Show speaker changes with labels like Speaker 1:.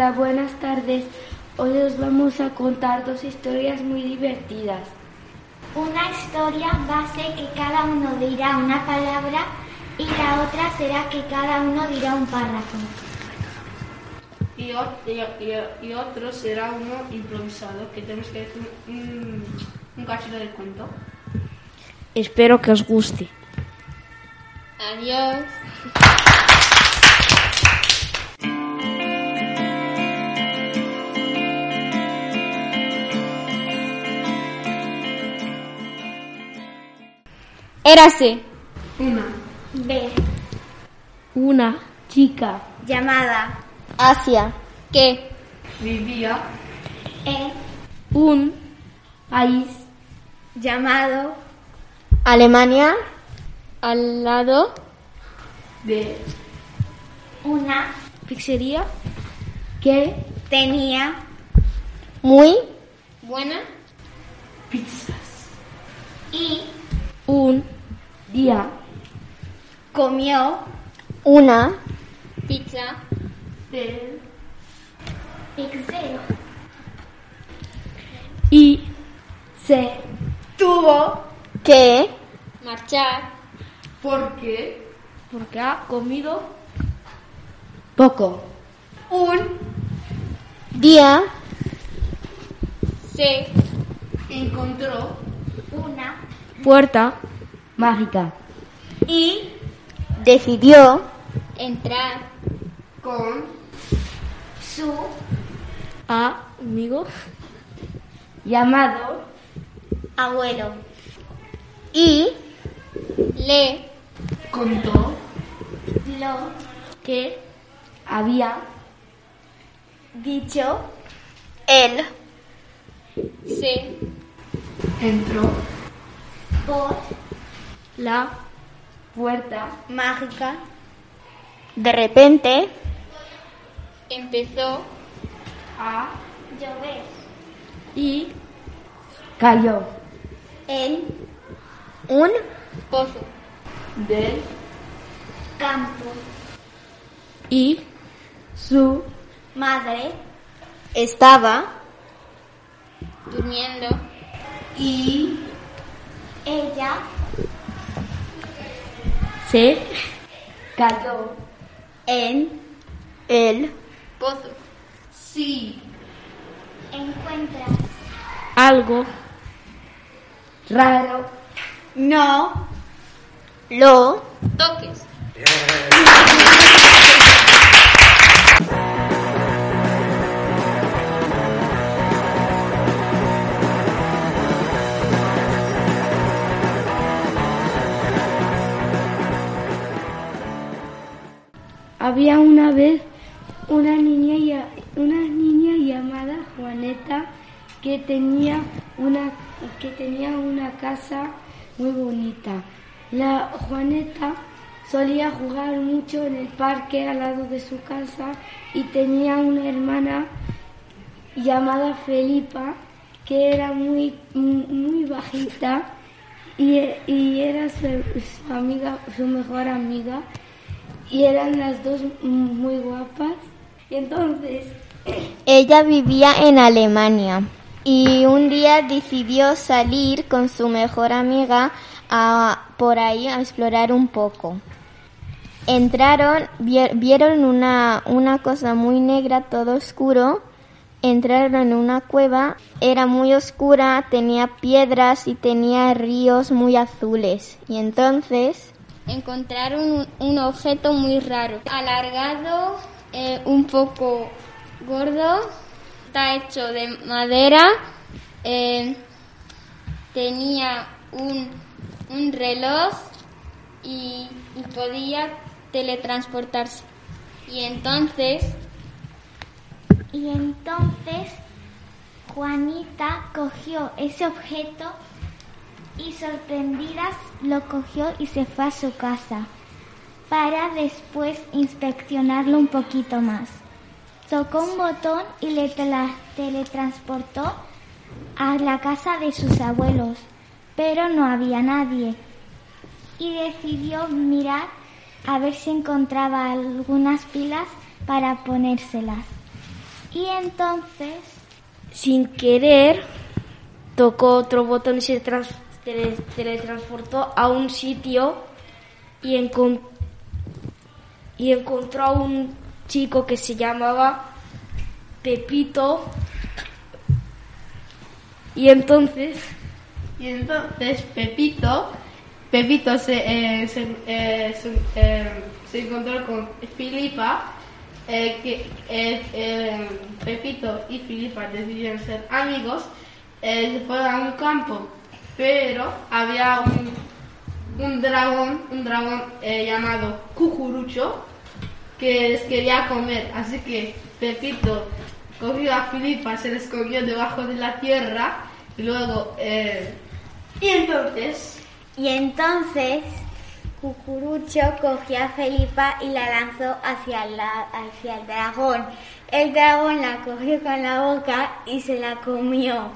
Speaker 1: Hola, buenas tardes. Hoy os vamos a contar dos historias muy divertidas.
Speaker 2: Una historia va a ser que cada uno dirá una palabra y la otra será que cada uno dirá un párrafo.
Speaker 3: Y, o- y- y otro será uno improvisado, que tenemos que decir un, un cachito del cuento.
Speaker 1: Espero que os guste.
Speaker 4: Adiós. Érase
Speaker 3: Una.
Speaker 2: B.
Speaker 1: Una chica
Speaker 2: Llamada.
Speaker 4: Asia que
Speaker 3: Vivía
Speaker 2: E.
Speaker 1: un país
Speaker 2: Llamado.
Speaker 4: Alemania al lado
Speaker 3: de
Speaker 2: Una.
Speaker 1: pizzería que
Speaker 2: Tenía.
Speaker 4: muy buena
Speaker 3: pizzas.
Speaker 2: Y.
Speaker 1: un día
Speaker 2: Comió.
Speaker 4: una pizza
Speaker 3: De
Speaker 2: Pixel.
Speaker 1: y se
Speaker 2: Tuvo.
Speaker 4: que marchar
Speaker 3: porque
Speaker 1: porque ha comido poco.
Speaker 2: Un.
Speaker 4: día se
Speaker 3: encontró
Speaker 2: Una.
Speaker 1: Puerta mágica.
Speaker 2: Y.
Speaker 4: decidió entrar
Speaker 3: con
Speaker 2: Su.
Speaker 1: amigo llamado
Speaker 2: Abuelo.
Speaker 4: y le
Speaker 3: contó
Speaker 2: Lo.
Speaker 1: que había
Speaker 2: Dicho.
Speaker 4: él se
Speaker 3: entró
Speaker 2: Por.
Speaker 1: la puerta
Speaker 2: Mágica.
Speaker 4: de repente empezó
Speaker 1: a
Speaker 2: Llover.
Speaker 1: y cayó
Speaker 2: En.
Speaker 4: un pozo
Speaker 3: del
Speaker 2: Campo.
Speaker 1: y su
Speaker 2: Madre.
Speaker 4: estaba durmiendo
Speaker 2: Y. Ella.
Speaker 1: se cayó
Speaker 2: En.
Speaker 4: el pozo
Speaker 3: sí
Speaker 2: Encuentra.
Speaker 1: algo raro
Speaker 2: No.
Speaker 4: lo toques
Speaker 1: vez una niña, una niña llamada Juaneta que tenía una que tenía una casa muy bonita. La Juaneta solía jugar mucho en el parque al lado de su casa y tenía una hermana llamada Felipa que era muy muy bajita y, y era su, su amiga su mejor amiga y eran las dos muy guapas. Y entonces,
Speaker 4: Ella vivía en Alemania y un día decidió salir con su mejor amiga a, por ahí a explorar un poco. Entraron, vie- vieron una, una cosa muy negra, todo oscuro. Entraron en una cueva, era muy oscura, tenía piedras y tenía ríos muy azules. Y entonces encontraron un, objeto muy raro, alargado, eh, un poco gordo, está hecho de madera, eh, tenía un, un reloj y, y podía teletransportarse. Y entonces
Speaker 2: Y entonces Juanita cogió ese objeto y sorprendida lo cogió y se fue a su casa para después inspeccionarlo un poquito más. Tocó un botón y le teletransportó a la casa de sus abuelos, pero no había nadie. Y decidió mirar a ver si encontraba algunas pilas para ponérselas. Y entonces,
Speaker 5: sin querer, tocó otro botón y se trans- tele- teletransportó a un sitio y, y encontró a un chico que se llamaba Pepito. Y entonces,
Speaker 3: Y entonces Pepito, Pepito se, eh, se, eh, eh, se encontró con Filipa, que Pepito y Filipa decidieron ser amigos, se fueron a un campo, pero había un, un dragón, un dragón eh, llamado Cucurucho, que les quería comer, así que Pepito cogió a Filipa, se le escondió debajo de la tierra y luego eh, y entonces
Speaker 2: y entonces, Cucurucho cogió a Felipa y la lanzó hacia, hacia el dragón. El dragón la cogió con la boca y se la comió.